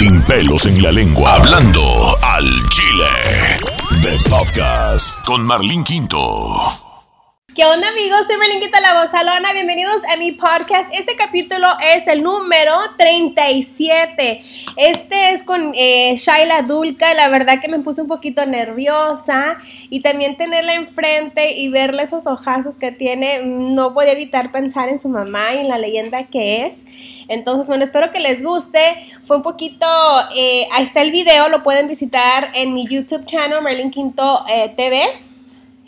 Sin pelos en la lengua. Hablando al Chile. The Podcast con Marlene Quinto. ¿Qué onda amigos? Soy Melinquita La Bozalona, bienvenidos a mi podcast. Este capítulo es el número 37. Este es con eh, Shaila Dulca, la verdad que me puse un poquito nerviosa y también tenerla enfrente y verle esos ojazos que tiene, no puede evitar pensar en su mamá y en la leyenda que es. Entonces, bueno, espero que les guste. Fue un poquito, eh, ahí está el video, lo pueden visitar en mi YouTube channel, Merlin Quinto eh, TV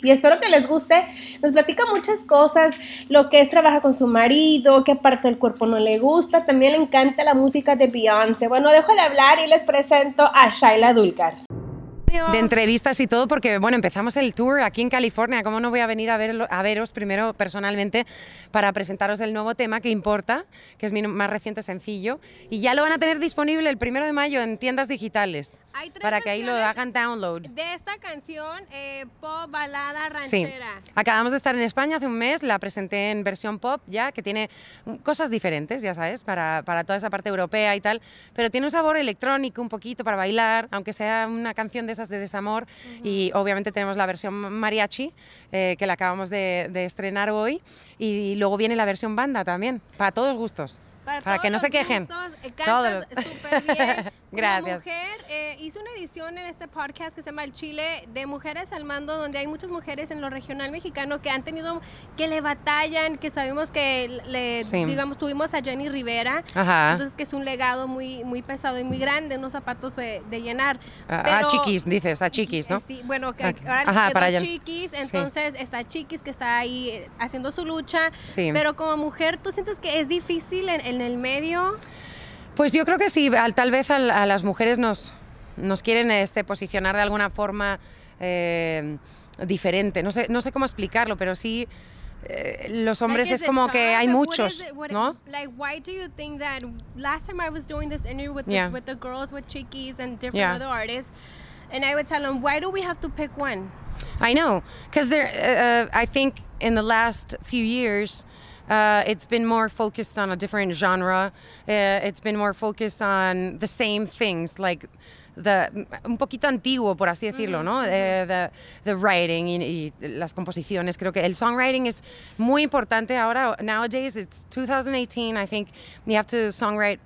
y espero que les guste. Nos platica muchas cosas, lo que es trabajar con su marido, qué parte del cuerpo no le gusta. También le encanta la música de Beyoncé. Bueno, dejo de hablar y les presento a Shaila Dulcar de entrevistas y todo, porque bueno, empezamos el tour aquí en California. ¿Cómo no voy a venir a, ver, a veros primero personalmente para presentaros el nuevo tema que importa, que es mi más reciente sencillo? Y ya lo van a tener disponible el primero de mayo en tiendas digitales. para que ahí lo hagan download. De esta canción, eh, pop, balada, ranchera. Sí. Acabamos de estar en España hace un mes, la presenté en versión pop ya, que tiene cosas diferentes, ya sabes, para, para toda esa parte europea y tal, pero tiene un sabor electrónico un poquito para bailar, aunque sea una canción de de desamor y obviamente tenemos la versión mariachi eh, que la acabamos de, de estrenar hoy y luego viene la versión banda también, para todos gustos. Para, que no se quejen. Eh, súper bien. Gracias. mujer, eh, hice una edición en este podcast que se llama El Chile de Mujeres al Mando, donde hay muchas mujeres en lo regional mexicano que han tenido, que le batallan, que sabemos que, le, digamos, tuvimos a Jenny Rivera, entonces que es un legado muy, muy pesado y muy grande, unos zapatos de, llenar. a chiquis, dices, a chiquis, ¿no? Sí, bueno, que ahora para chiquis, entonces está chiquis que está ahí eh, haciendo su lucha, pero como mujer, ¿tú sientes que es difícil en en el medio? Pues yo creo que sí, tal vez a, las mujeres nos, nos quieren este, posicionar de alguna forma eh, diferente. No sé, no sé cómo explicarlo, pero sí eh, los hombres es como que hay muchos, ¿no? Like, why do you think that? Last time I was doing this interview with, the, with the girls with Chiquis and different other artists, and I would tell them, why do we have to pick one? I know, because there, uh, I think in the last few years. Uh, it's been more focused on a different genre. Uh, it's been more focused on the same things, like the, un poquito antiguo, por así decirlo, ¿no? Uh, the, the, writing y, y, las composiciones. Creo que el songwriting es muy importante ahora. Nowadays, it's 2018. I think you have to songwrite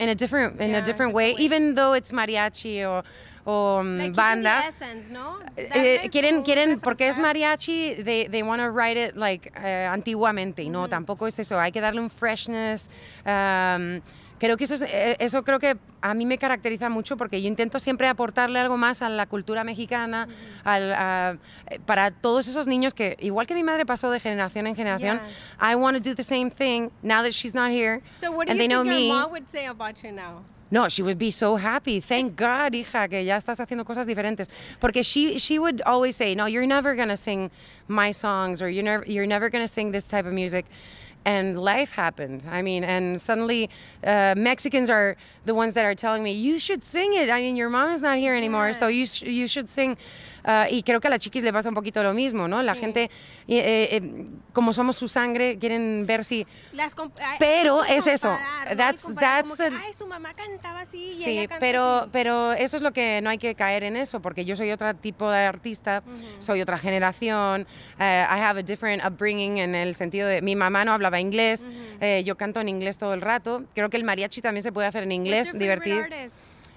in a different in yeah, a different way, way, even though it's mariachi or o um, like banda. Essence, ¿no? eh, quieren quieren porque es mariachi, they they want to write it like uh, antiguamente, y no tampoco es eso. Hay que darle un freshness. Um, creo que eso, es, eh, eso creo que a mí me caracteriza mucho porque yo intento siempre aportarle algo más a la cultura mexicana, al, a, eh, para todos esos niños que, igual que mi madre pasó de generación en generación, I want to do the same thing now that she's not here. So what do and you they know think me. your mom would say about you now? No, she would be so happy. Thank God, hija, que ya estás haciendo cosas diferentes. Porque she, she would always say, no, you're never going to sing my songs or you're never, you're never going to sing this type of music and life happened. I mean, and suddenly uh, Mexicans are the ones that are telling me, you should sing it. I mean, your mom is not here anymore, yeah. so you, sh you should sing. Uh, y creo que a las chiquis le pasa un poquito lo mismo, ¿no? La sí. gente, eh, eh, como somos su sangre, quieren ver si... pero es eso. That's, that's the... que, Ay, su mamá cantaba así. Sí, pero, así. pero eso es lo que no hay que caer en eso, porque yo soy otro tipo de artista, uh -huh. soy otra generación. Uh, I have a different upbringing en el sentido de mi mamá no hablaba inglés, uh -huh. eh, yo canto en inglés todo el rato. Creo que el mariachi también se puede hacer en inglés, divertido.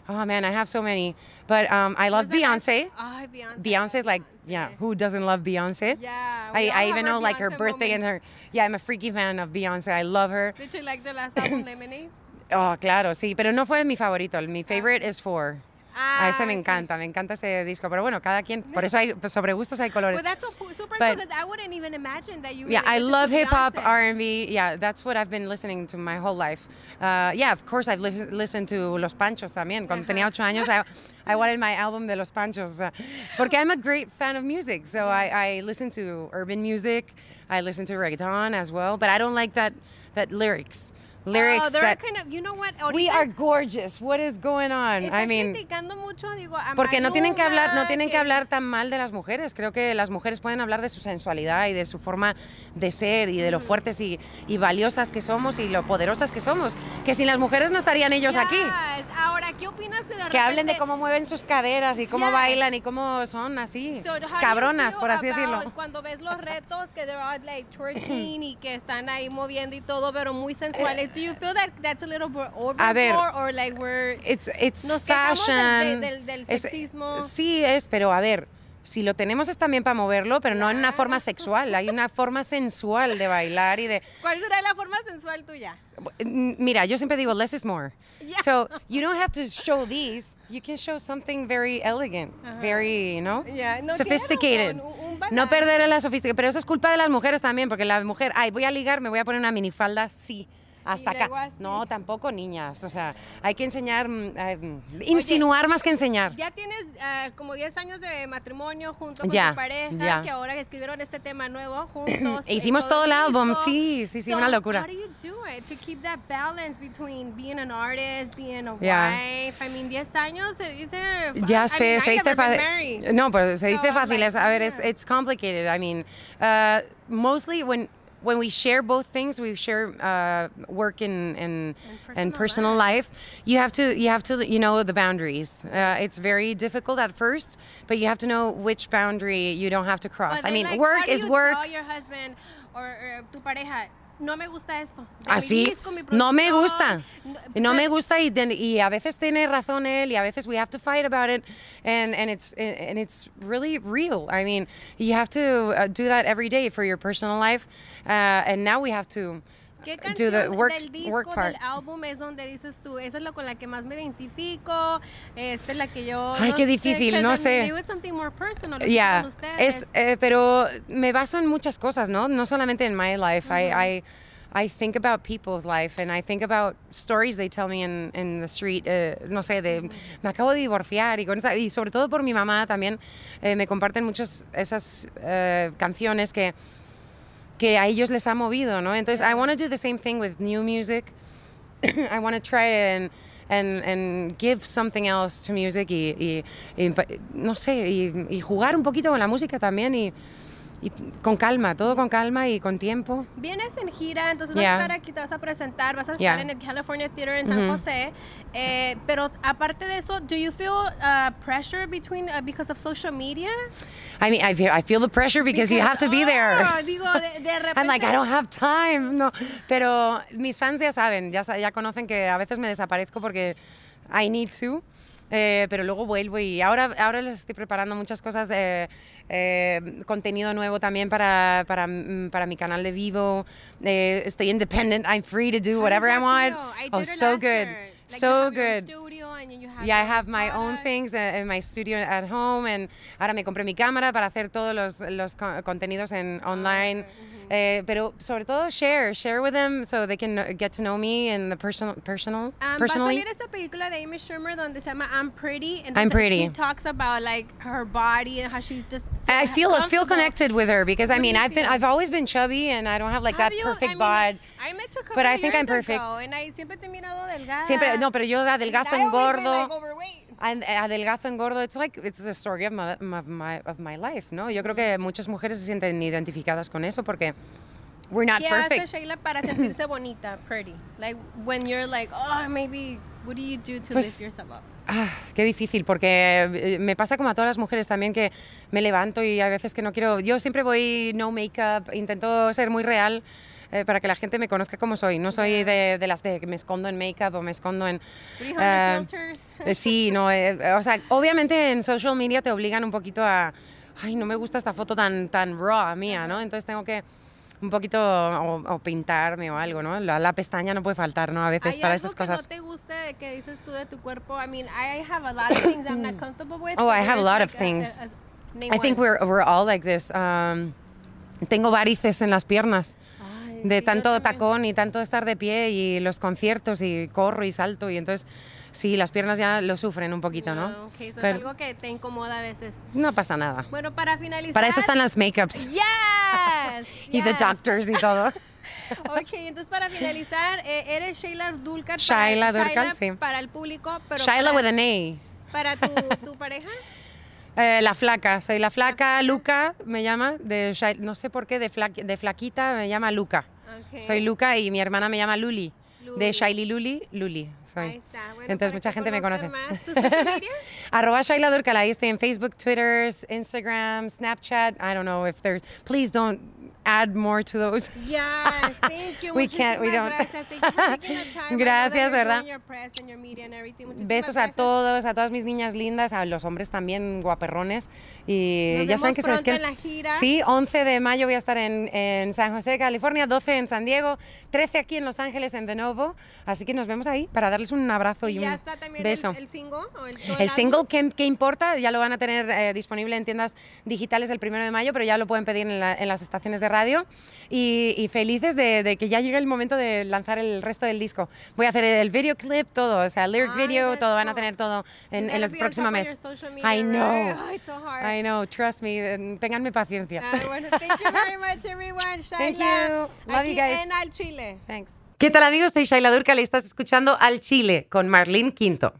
Oh man, I have so many. But um, I love Beyonce. Oh, Beyonce. Beyonce, like, yeah, who doesn't love Beyonce? Yeah. I, I even know like her birthday moment. and her. Yeah, I'm a freaky fan of Beyonce. I love her. Did you like the last album, Lemonade? Oh, claro, sí, pero no fue mi favorito. Mi favorite is Four. Ah, a ese me encanta, me encanta ese disco. Pero bueno, cada quien, por eso hay, sobre gustos hay colores. Well, that's super but, cool I wouldn't even imagine that you Yeah, I love hip hop, R&B. Yeah, that's what I've been listening to my whole life. Uh, yeah, of course I've li listened to Los Panchos también. Cuando uh -huh. tenía ocho años, I, I wanted my album de Los Panchos. Uh, porque I'm a great fan of music. So yeah. I, I listen to urban music. I listen to reggaeton as well. But I don't like that, that lyrics. Lyrics oh, that kind of, you know what? we are gorgeous. What is going on? I mean, mucho, digo, porque no tienen que hablar, no tienen que hablar tan mal de las mujeres. Creo que las mujeres pueden hablar de su sensualidad y de su forma de ser y de lo fuertes y, y valiosas que somos y lo poderosas que somos. Que sin las mujeres no estarían ellos yes. aquí. Ahora ¿qué opinas que de Que hablen de repente- cómo mueven sus caderas y cómo Yeah. bailan y cómo son así, So, cabronas, por así decirlo. Cuando ves los retos que they're all like twerking y que están ahí moviendo y todo, pero muy sensuales. Do you feel that that's a little bit overboard A ver. or like we're It's, it's Nos del- fashion. del- del Es- sexismo. sí, es, pero a ver, si lo tenemos es también para moverlo, pero no en una forma sexual. Hay una forma sensual de bailar y de. ¿Cuál será la forma sensual tuya? Mira, yo siempre digo less is more. Yeah. So you don't have to show these. You can show something very elegant, very, you know, Yeah, no, sophisticated. un- un no perder la sofisticación. Pero eso es culpa de las mujeres también, porque la mujer, ay, voy a ligar, me voy a poner una minifalda, sí. Hasta acá. No, tampoco niñas. O sea, hay que enseñar, eh, insinuar más que enseñar. Ya tienes ah, como 10 años de matrimonio junto con Ya, tu pareja, ya. que ahora escribieron este tema nuevo juntos. E eh, hicimos todo el disco. álbum, sí, sí, sí, So, una locura. How do you do it to keep that balance between being an artist, being a Yeah. wife? I mean, 10 años se dice. Ya I sé, mean, se dice fácil. No, pero se So dice fácil. like, a ver, it's, yeah. it's complicated. I mean, uh, mostly when when we share both things, we share uh, work and and personal and personal life. You have to you have to you know the boundaries. Uh, it's very difficult at first, but you have to know which boundary you don't have to cross. I mean, like, work is work. Your husband or, or tu pareja, no me gusta esto. Así, no me gusta. no- No me but- gusta y, y a veces tiene razón él y a veces we have to fight about it and, and it's and it's really real. I mean, you have to uh, do that every day for your personal life uh, and now we have to ¿Qué do canción the work del disco, work part. del álbum es donde dices tú, esa es la con la que más me identifico, esta es la que yo... Ay, no qué sé, difícil, no sé. lo Yeah, es, eh, pero me baso en muchas cosas, ¿no? No solamente en my life. I, I, I think about people's life and I think about stories they tell me in, in the street. eh, no sé, de me acabo de divorciar y, con esa- y sobre todo por mi mamá también eh, me comparten muchas esas eh, canciones que que a ellos les ha movido, ¿no? Entonces, I want to do the same thing with new music. I want to try and, and, and give something else to music y, y- no sé, y jugar un poquito con la música también y, y con calma, todo con calma y con tiempo. Vienes en gira, entonces vas Yeah. a estar aquí, te vas a presentar, vas a estar Yeah. en el California Theater en San José. Eh, pero aparte de eso, do you feel uh, pressure between uh, because of social media? I mean, I feel, I feel the pressure because, you have to be there. Oh, digo, de, de repente. I'm like, I don't have time. No. Pero mis fans ya saben, ya, ya conocen que a veces me desaparezco porque I need to. eh, pero luego vuelvo y ahora, ahora les estoy preparando muchas cosas, eh, eh, contenido nuevo también para, para, mm, para mi canal de vivo. Eh, estoy independent, I'm free to do whatever I want. I oh, so good. Like, so good. Yeah, I have my own things in my studio at home and ahora me compré mi cámara para hacer todos los, los co- contenidos en Ah, online. Eh, pero sobre todo share, share with them so they can get to know me and the personal, personal, Um, va a personally. salir esta película de Amy Schumer donde se llama I'm Pretty. and I'm Pretty. She talks about like her body and how she's just. I feel I feel connected with her because I mean I've been? I've always been chubby and I don't have like Have that you? perfect I mean, bod. I met you a couple but I think I'm perfect. ago, and I siempre te he mirado delgada. Siempre no, pero yo adelgazo, And I always been, engordo. like, overweight. Eh, adelgazo, engordo. It's like it's the story of my, of my of my life, ¿no? Yo creo que muchas mujeres se sienten identificadas con eso porque we're not ¿Qué hace perfect. Sheila para sentirse bonita, pretty? Like when you're like, oh, maybe, what do you do to Pues, lift yourself up? Ah, qué difícil, porque eh, me pasa como a todas las mujeres también que me levanto y a veces que no quiero. Yo siempre voy no make-up, intento ser muy real eh, para que la gente me conozca como soy. No soy de, de las de que me escondo en make-up o me escondo en. 300 filters. Eh, sí, no, eh, o sea, obviamente en social media te obligan un poquito a. Ay, no me gusta esta foto tan, tan raw mía, ¿no? Entonces tengo que un poquito o, o pintarme o algo, ¿no? La, la pestaña no puede faltar, ¿no? A veces ¿Hay para algo esas que cosas. no te guste de que dices tú de tu cuerpo? I mean, I have a lot of things I'm not comfortable with. Oh, I have a lot like, of things. a- a- I think we're, we're all like this. Um, tengo varices en las piernas Ay, de tanto tacón y tanto estar de pie y los conciertos y corro y salto y entonces sí, las piernas ya lo sufren un poquito, ¿no? Ah, ok, eso Pero es algo que te incomoda a veces. no pasa nada. Bueno, para finalizar. Para eso están las makeups Yes. y the yes. doctors y todo. Ok, entonces para finalizar, eh, eres Sheila Dulcar. Shaila para, Dulcar, sí. Para el público, pero Shaila para, with an A. para tu, tu pareja. Eh, la flaca, soy la flaca, Luca me llama, de no sé por qué, de, fla- de flaquita me llama Luca. Ok. Soy Luca y mi hermana me llama Luli. De Shaili Luli, Luli. soy. Ahí está. Bueno, Entonces mucha que gente me conoce. más. ¿Tu social media? Arroba Shaila Durcal, ahí estoy en Facebook, Twitter, Instagram, Snapchat. I don't know if there's. Please don't add more to those. Yes, thank you. We can't, we don't. Gracias, ¿verdad? Besos a todos, a todas mis niñas lindas, a los hombres también guaperrones. Y Nos ya saben que se en la gira. Sí, 11 de mayo voy a estar en, en San José, California, 12 en San Diego, 13 aquí en Los Ángeles, en De Novo. Así que nos vemos ahí para darles un abrazo y, Y un ya está también beso. el, el single o el, El single que importa ya lo van a tener eh, disponible en tiendas digitales el primero de mayo, pero ya lo pueden pedir en, la- en las estaciones de radio. Y, y felices de, de que ya llegue el momento de lanzar el resto del disco. Voy a hacer el videoclip, todo, o sea, lyric video, todo, van a tener todo en, en el próximo mes. media, I know. right? Oh, it's so hard. I know, trust me, ténganme paciencia. Ah, bueno, thank you very much, everyone. Thank you. Love aquí you guys. en Al Chile. Thanks. ¿Qué tal amigos? Soy Shaila Durcal y estás escuchando Al Chile con Marlene Quinto.